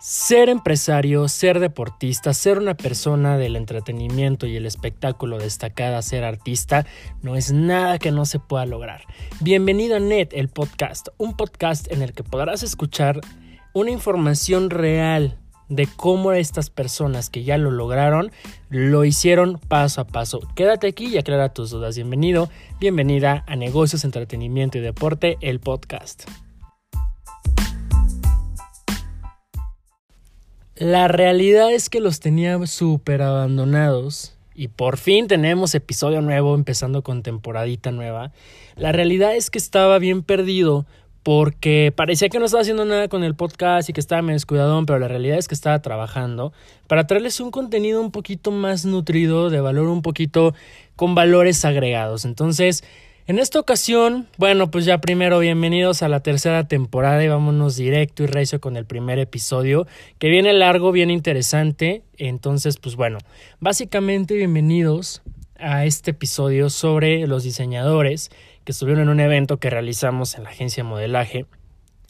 Ser empresario, ser deportista, ser una persona del entretenimiento y el espectáculo destacada, ser artista, no es nada que no se pueda lograr. Bienvenido a Net, el podcast, un podcast en el que podrás escuchar una información real de cómo estas personas que ya lo lograron lo hicieron paso a paso. Quédate aquí y aclara tus dudas. Bienvenido, bienvenida a Negocios, Entretenimiento y Deporte, el podcast. La realidad es que los tenía súper abandonados y por fin tenemos episodio nuevo empezando con temporadita nueva. La realidad es que estaba bien perdido porque parecía que no estaba haciendo nada con el podcast y que estaba medio descuidadón, pero la realidad es que estaba trabajando para traerles un contenido un poquito más nutrido, de valor un poquito con valores agregados. Entonces, en esta ocasión, bueno, pues ya primero bienvenidos a la tercera temporada y vámonos directo y recio con el primer episodio, que viene largo, bien interesante. Entonces, pues bueno, básicamente bienvenidos a este episodio sobre los diseñadores que estuvieron en un evento que realizamos en la agencia de modelaje.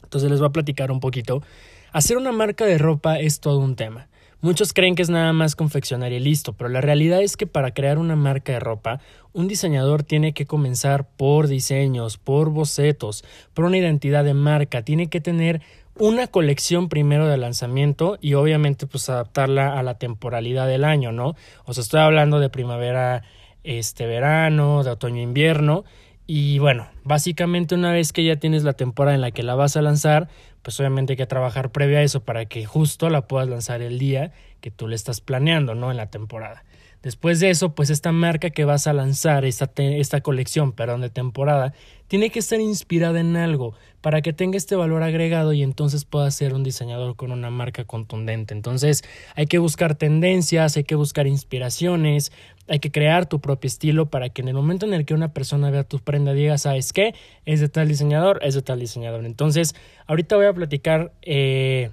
Entonces les voy a platicar un poquito. Hacer una marca de ropa es todo un tema. Muchos creen que es nada más confeccionar y listo, pero la realidad es que para crear una marca de ropa, un diseñador tiene que comenzar por diseños, por bocetos, por una identidad de marca, tiene que tener una colección primero de lanzamiento y obviamente pues adaptarla a la temporalidad del año, ¿no? O sea, estoy hablando de primavera, este verano, de otoño invierno y bueno, básicamente una vez que ya tienes la temporada en la que la vas a lanzar, pues obviamente hay que trabajar previo a eso para que justo la puedas lanzar el día que tú le estás planeando, ¿no? En la temporada. Después de eso, pues esta marca que vas a lanzar, esta, esta colección, perdón, de temporada, tiene que estar inspirada en algo para que tenga este valor agregado y entonces pueda ser un diseñador con una marca contundente. Entonces hay que buscar tendencias, hay que buscar inspiraciones, hay que crear tu propio estilo para que en el momento en el que una persona vea tu prenda diga, ¿sabes qué? Es de tal diseñador, es de tal diseñador. Entonces, ahorita voy a platicar eh,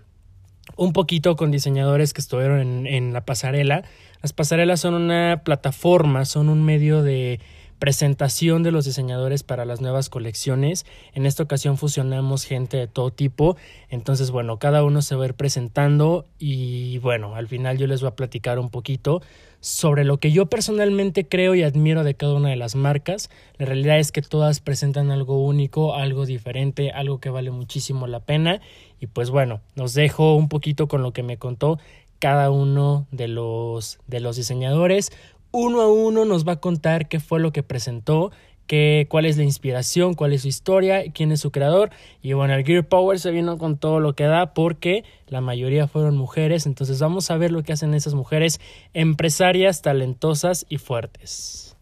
un poquito con diseñadores que estuvieron en, en la pasarela. Las pasarelas son una plataforma, son un medio de presentación de los diseñadores para las nuevas colecciones. En esta ocasión fusionamos gente de todo tipo. Entonces, bueno, cada uno se va a ir presentando y bueno, al final yo les voy a platicar un poquito sobre lo que yo personalmente creo y admiro de cada una de las marcas. La realidad es que todas presentan algo único, algo diferente, algo que vale muchísimo la pena. Y pues bueno, nos dejo un poquito con lo que me contó cada uno de los, de los diseñadores uno a uno nos va a contar qué fue lo que presentó, qué, cuál es la inspiración, cuál es su historia, quién es su creador. Y bueno, el Gear Power se vino con todo lo que da porque la mayoría fueron mujeres. Entonces vamos a ver lo que hacen esas mujeres empresarias, talentosas y fuertes.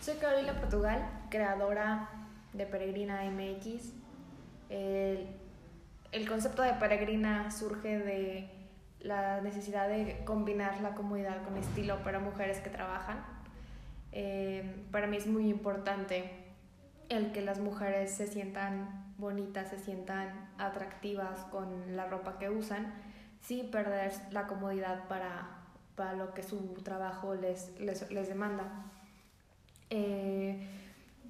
Soy Carolina Portugal, creadora de Peregrina MX. El concepto de peregrina surge de la necesidad de combinar la comodidad con estilo para mujeres que trabajan. Eh, para mí es muy importante el que las mujeres se sientan bonitas, se sientan atractivas con la ropa que usan, sin perder la comodidad para, para lo que su trabajo les, les, les demanda. Eh,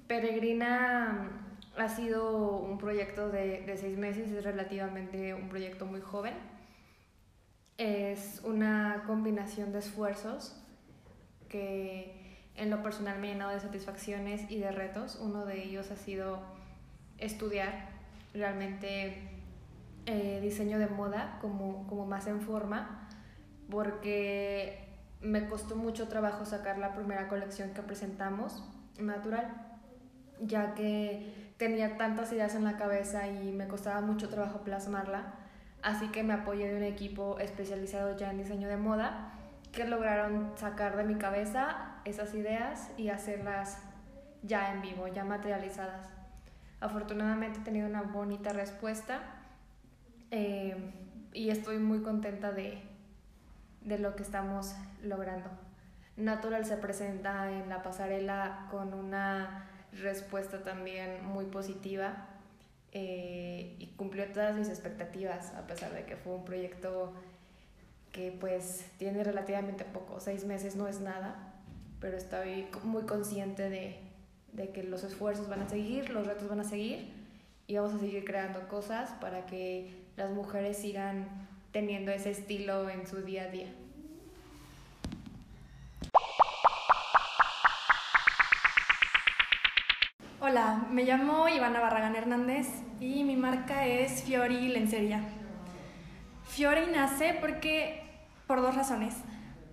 peregrina ha sido un proyecto de, de, seis meses, es relativamente un proyecto muy joven. Es una combinación de esfuerzos que en lo personal me ha llenado de satisfacciones y de retos. Uno de ellos ha sido estudiar realmente eh, diseño de moda como, como más en forma, porque me costó mucho trabajo sacar la primera colección que presentamos, natural, ya que tenía tantas ideas en la cabeza y me costaba mucho trabajo plasmarla, así que me apoyé de un equipo especializado ya en diseño de moda que lograron sacar de mi cabeza esas ideas y hacerlas ya en vivo, ya materializadas. Afortunadamente he tenido una bonita respuesta eh, y estoy muy contenta de, de lo que estamos logrando. Natural se presenta en la pasarela con una respuesta también muy positiva eh, y cumplió todas mis expectativas, a pesar de que fue un proyecto que pues tiene relativamente poco, seis meses no es nada, pero estoy muy consciente de, de que los esfuerzos van a seguir, los retos van a seguir y vamos a seguir creando cosas para que las mujeres sigan teniendo ese estilo en su día a día. Hola, me llamo Ivana Barragán Hernández y mi marca es Fiori Lencería. Fiori nace porque por dos razones.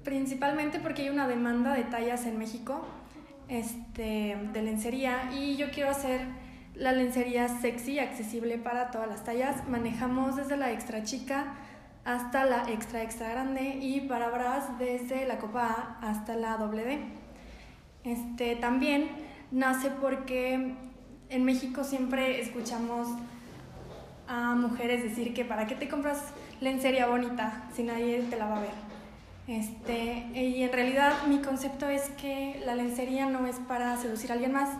Principalmente porque hay una demanda de tallas en México este, de lencería y yo quiero hacer la lencería sexy y accesible para todas las tallas. Manejamos desde la extra chica hasta la extra extra grande y para bras desde la copa A hasta la doble D. Este, también nace porque en México siempre escuchamos a mujeres decir que para qué te compras lencería bonita si nadie te la va a ver. Este, y en realidad mi concepto es que la lencería no es para seducir a alguien más,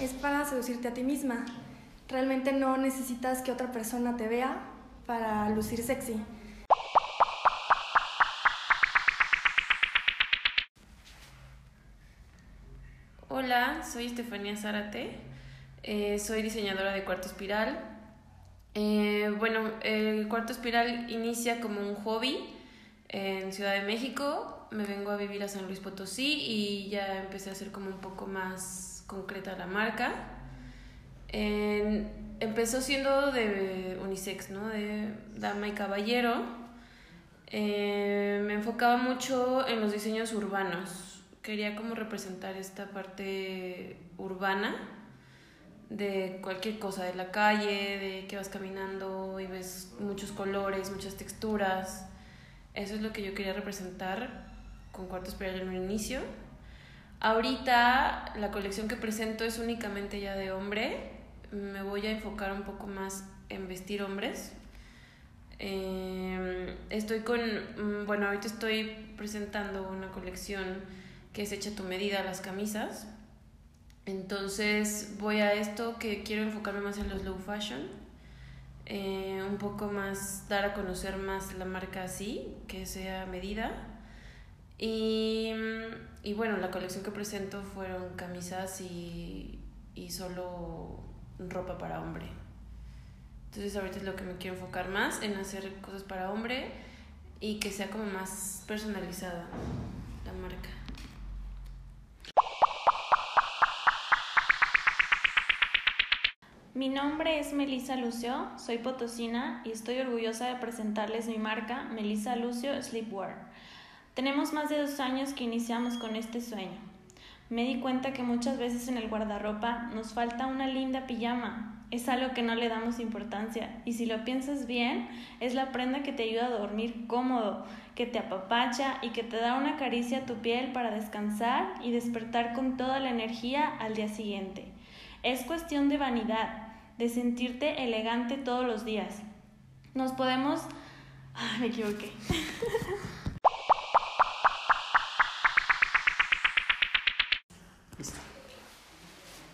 es para seducirte a ti misma. Realmente no necesitas que otra persona te vea para lucir sexy. Soy Estefanía Zárate, eh, soy diseñadora de cuarto espiral. Eh, bueno, el cuarto espiral inicia como un hobby en Ciudad de México, me vengo a vivir a San Luis Potosí y ya empecé a hacer como un poco más concreta la marca. empezó siendo de unisex, ¿no? De dama y caballero. Eh, me enfocaba mucho en los diseños urbanos. Quería como representar esta parte urbana de cualquier cosa, de la calle, de que vas caminando y ves muchos colores, muchas texturas. Eso es lo que yo quería representar con Cuarto Espiral en un inicio. Ahorita la colección que presento es únicamente ya de hombre. Me voy a enfocar un poco más en vestir hombres. Em, estoy con, mm, bueno, ahorita estoy presentando una colección que es hecha tu medida, las camisas. Entonces voy a esto que quiero enfocarme más en los low fashion eh, un poco más, dar a conocer más la marca así, que sea medida. Y, y bueno, la colección que presento fueron camisas y, y solo ropa para hombre. Entonces ahorita es lo que me quiero enfocar más, en hacer cosas para hombre y que sea como más personalizada la marca. Mi nombre es Melissa Lucio, soy potosina y estoy orgullosa de presentarles mi marca Melissa Lucio Sleepwear. Tenemos más de dos años que iniciamos con este sueño. Me di cuenta que muchas veces en el guardarropa nos falta una linda pijama. Es algo que no le damos importancia y si lo piensas bien, es la prenda que te ayuda a dormir cómodo, que te apapacha y que te da una caricia a tu piel para descansar y despertar con toda la energía al día siguiente. Es cuestión de vanidad, de sentirte elegante todos los días. Nos podemos... Ah, me equivoqué.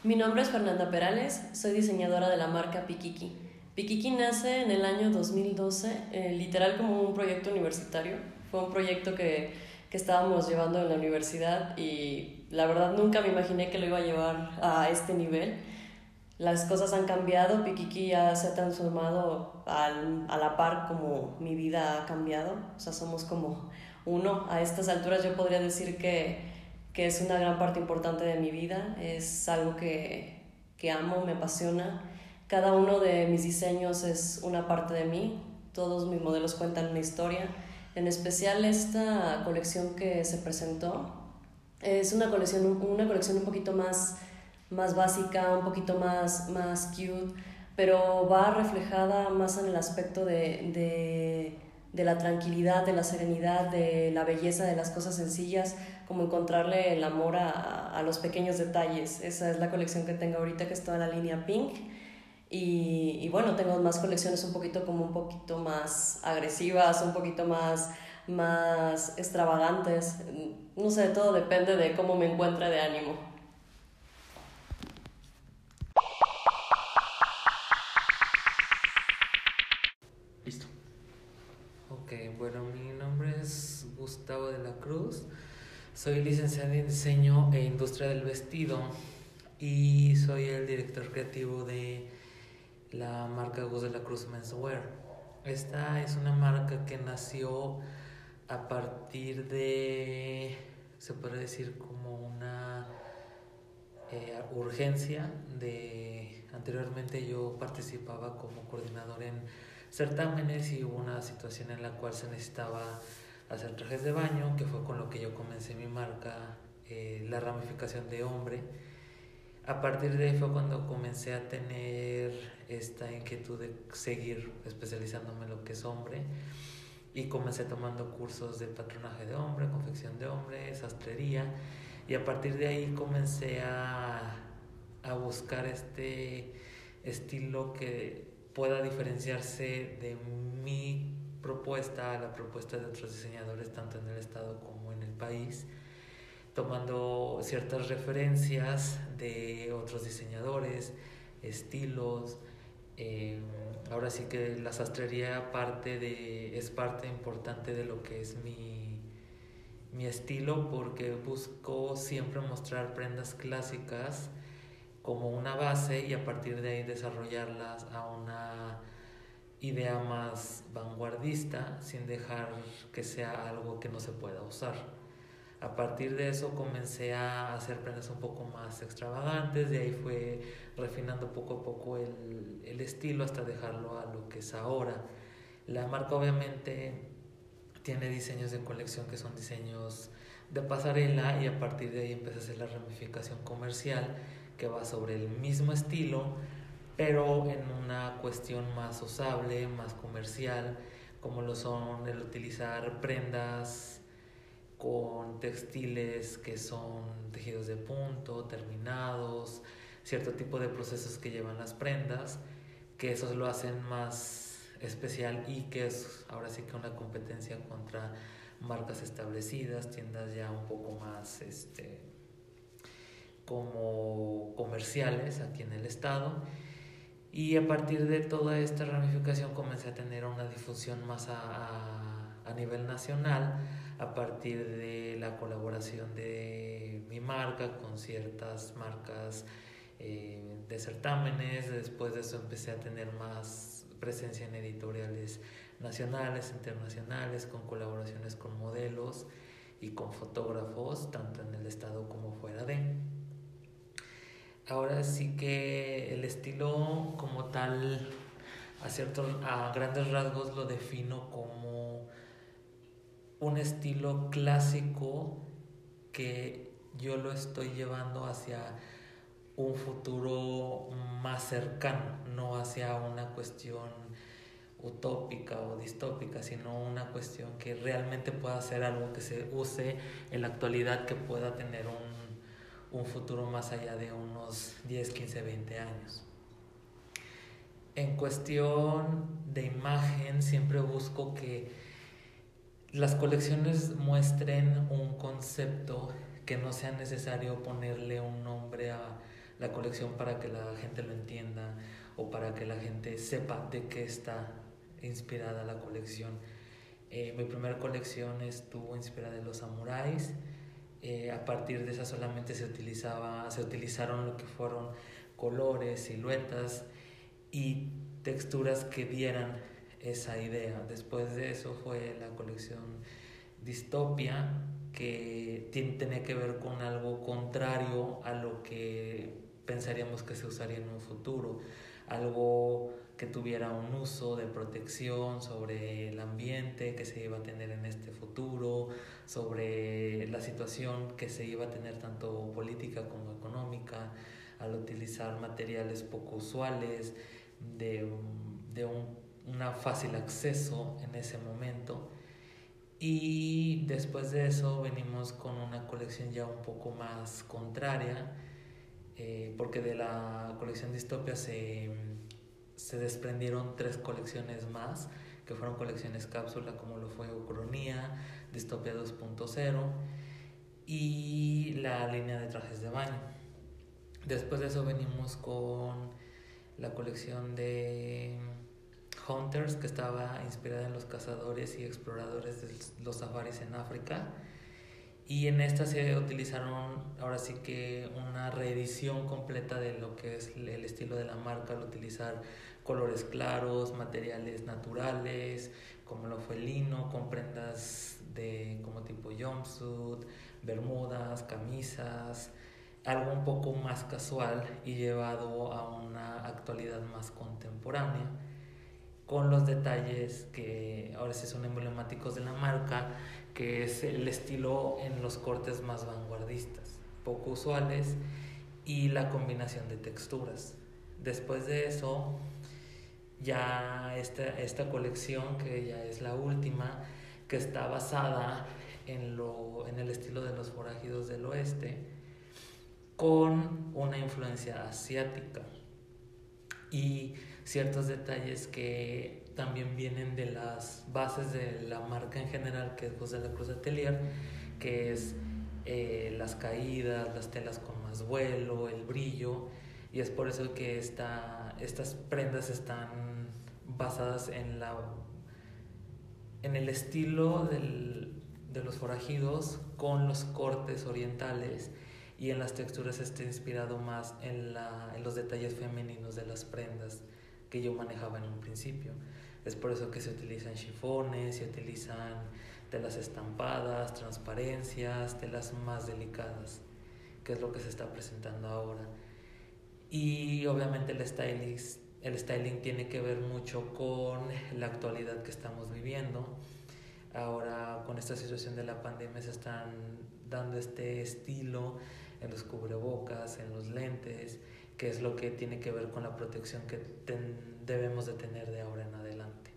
Mi nombre es Fernanda Perales, soy diseñadora de la marca Pikiki. Pikiki nace en el año 2012, eh, literal como un proyecto universitario. Fue un proyecto que, que estábamos llevando en la universidad y la verdad nunca me imaginé que lo iba a llevar a este nivel. Las cosas han cambiado, Pikiki ya se ha transformado al, a la par como mi vida ha cambiado, o sea, somos como uno. A estas alturas yo podría decir que, que es una gran parte importante de mi vida, es algo que, que amo, me apasiona. Cada uno de mis diseños es una parte de mí, todos mis modelos cuentan una historia. En especial esta colección que se presentó, es una colección, una colección un poquito más, más básica, un poquito más, más cute, pero va reflejada más en el aspecto de, de, de la tranquilidad, de la serenidad, de la belleza de las cosas sencillas, como encontrarle el amor a, a los pequeños detalles. Esa es la colección que tengo ahorita, que es toda la línea pink. Y, y, bueno, tengo más colecciones un poquito como un poquito más agresivas, un poquito más más extravagantes. No sé, todo depende de cómo me encuentre de ánimo. Listo. Ok, bueno, mi nombre es Gustavo de la Cruz. Soy licenciado en diseño e industria del vestido. y soy el director creativo de la marca Gus de la Cruz Menswear. Esta es una marca que nació a partir de, se puede decir, como una eh, urgencia de anteriormente yo participaba como coordinador en certámenes y hubo una situación en la cual se necesitaba hacer trajes de baño, que fue con lo que yo comencé mi marca, eh, la ramificación de hombre. A partir de ahí fue cuando comencé a tener esta inquietud de seguir especializándome en lo que es hombre. Y comencé tomando cursos de patronaje de hombre, confección de hombre, sastrería. Y a partir de ahí comencé a, a buscar este estilo que pueda diferenciarse de mi propuesta a la propuesta de otros diseñadores tanto en el estado como en el país tomando ciertas referencias de otros diseñadores, estilos. Eh, ahora sí que la sastrería parte de, es parte importante de lo que es mi, mi estilo porque busco siempre mostrar prendas clásicas como una base y a partir de ahí desarrollarlas a una idea más vanguardista sin dejar que sea algo que no se pueda usar. A partir de eso comencé a hacer prendas un poco más extravagantes, de ahí fue refinando poco a poco el, el estilo hasta dejarlo a lo que es ahora. La marca obviamente tiene diseños de colección que son diseños de pasarela y a partir de ahí empecé a hacer la ramificación comercial que va sobre el mismo estilo pero en una cuestión más usable, más comercial, como lo son el utilizar prendas con textiles que son tejidos de punto, terminados, cierto tipo de procesos que llevan las prendas, que esos lo hacen más especial y que es ahora sí que una competencia contra marcas establecidas, tiendas ya un poco más este como comerciales aquí en el estado. Y a partir de toda esta ramificación comencé a tener una difusión más a, a nivel nacional a partir de la colaboración de mi marca con ciertas marcas eh, de certámenes. Después de eso empecé a tener más presencia en editoriales nacionales, internacionales, con colaboraciones con modelos y con fotógrafos, tanto en el estado como fuera de. Ahora sí que el estilo como tal, a, ciertos, a grandes rasgos lo defino como un estilo clásico que yo lo estoy llevando hacia un futuro más cercano, no hacia una cuestión utópica o distópica, sino una cuestión que realmente pueda ser algo que se use en la actualidad, que pueda tener un, un futuro más allá de unos 10, 15, 20 años. En cuestión de imagen, siempre busco que las colecciones muestren un concepto que no sea necesario ponerle un nombre a la colección para que la gente lo entienda o para que la gente sepa de qué está inspirada la colección. Eh, mi primera colección estuvo inspirada en los samuráis. Eh, a partir de esa solamente se utilizaba, se utilizaron lo que fueron colores, siluetas y texturas que dieran esa idea. Después de eso fue la colección Distopia, que tenía que ver con algo contrario a lo que pensaríamos que se usaría en un futuro, algo que tuviera un uso de protección sobre el ambiente que se iba a tener en este futuro, sobre la situación que se iba a tener tanto política como económica, al utilizar materiales poco usuales, de, de un una fácil acceso en ese momento. Y después de eso venimos con una colección ya un poco más contraria, eh, porque de la colección Distopia se, se desprendieron tres colecciones más, que fueron colecciones cápsula como lo fue Ucronía, Distopia 2.0 y la línea de trajes de baño. Después de eso venimos con la colección de Hunters, que estaba inspirada en los cazadores y exploradores de los safaris en África. y en esta se utilizaron ahora sí que una reedición completa de lo que es el estilo de la marca al utilizar colores claros, materiales naturales, como lo fue el lino, con prendas de como tipo jumpsuit, bermudas, camisas, algo un poco más casual y llevado a una actualidad más contemporánea, con los detalles que ahora sí son emblemáticos de la marca, que es el estilo en los cortes más vanguardistas, poco usuales, y la combinación de texturas. Después de eso, ya esta, esta colección, que ya es la última, que está basada en, lo, en el estilo de los forajidos del oeste, con una influencia asiática y ciertos detalles que también vienen de las bases de la marca en general, que es José de la Cruz Atelier, que es eh, las caídas, las telas con más vuelo, el brillo, y es por eso que esta, estas prendas están basadas en, la, en el estilo del, de los forajidos con los cortes orientales y en las texturas está inspirado más en, la, en los detalles femeninos de las prendas que yo manejaba en un principio. Es por eso que se utilizan chifones, se utilizan telas estampadas, transparencias, telas más delicadas, que es lo que se está presentando ahora. Y obviamente el styling, el styling tiene que ver mucho con la actualidad que estamos viviendo. Ahora con esta situación de la pandemia se están dando este estilo en los cubrebocas, en los lentes, que es lo que tiene que ver con la protección que debemos de tener de ahora en adelante.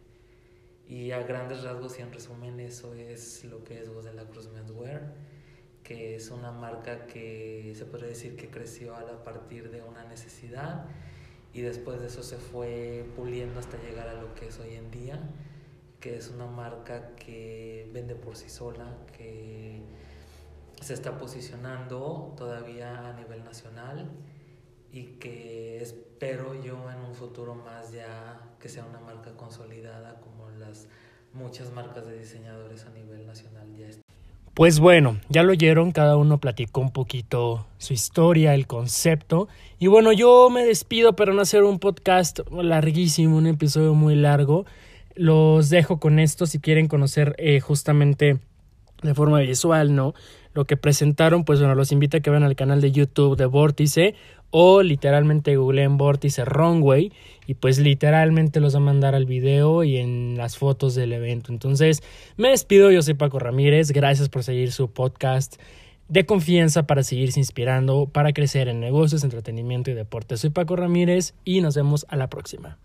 Y a grandes rasgos y en resumen eso es lo que es Voz de la Cruz Menswear, que es una marca que se puede decir que creció a partir de una necesidad y después de eso se fue puliendo hasta llegar a lo que es hoy en día, que es una marca que vende por sí sola, que se está posicionando todavía a nivel nacional y que espero yo en un futuro más ya que sea una marca consolidada como las muchas marcas de diseñadores a nivel nacional ya Pues bueno, ya lo oyeron, cada uno platicó un poquito su historia, el concepto. Y bueno, yo me despido para no hacer un podcast larguísimo, un episodio muy largo. Los dejo con esto si quieren conocer eh, justamente de forma visual, ¿no? Lo que presentaron, pues bueno, los invito a que vean al canal de YouTube de Vórtice o literalmente googleen Vórtice Runway y pues literalmente los va a mandar al video y en las fotos del evento. Entonces, me despido, yo soy Paco Ramírez, gracias por seguir su podcast de confianza para seguirse inspirando, para crecer en negocios, entretenimiento y deporte. Soy Paco Ramírez y nos vemos a la próxima.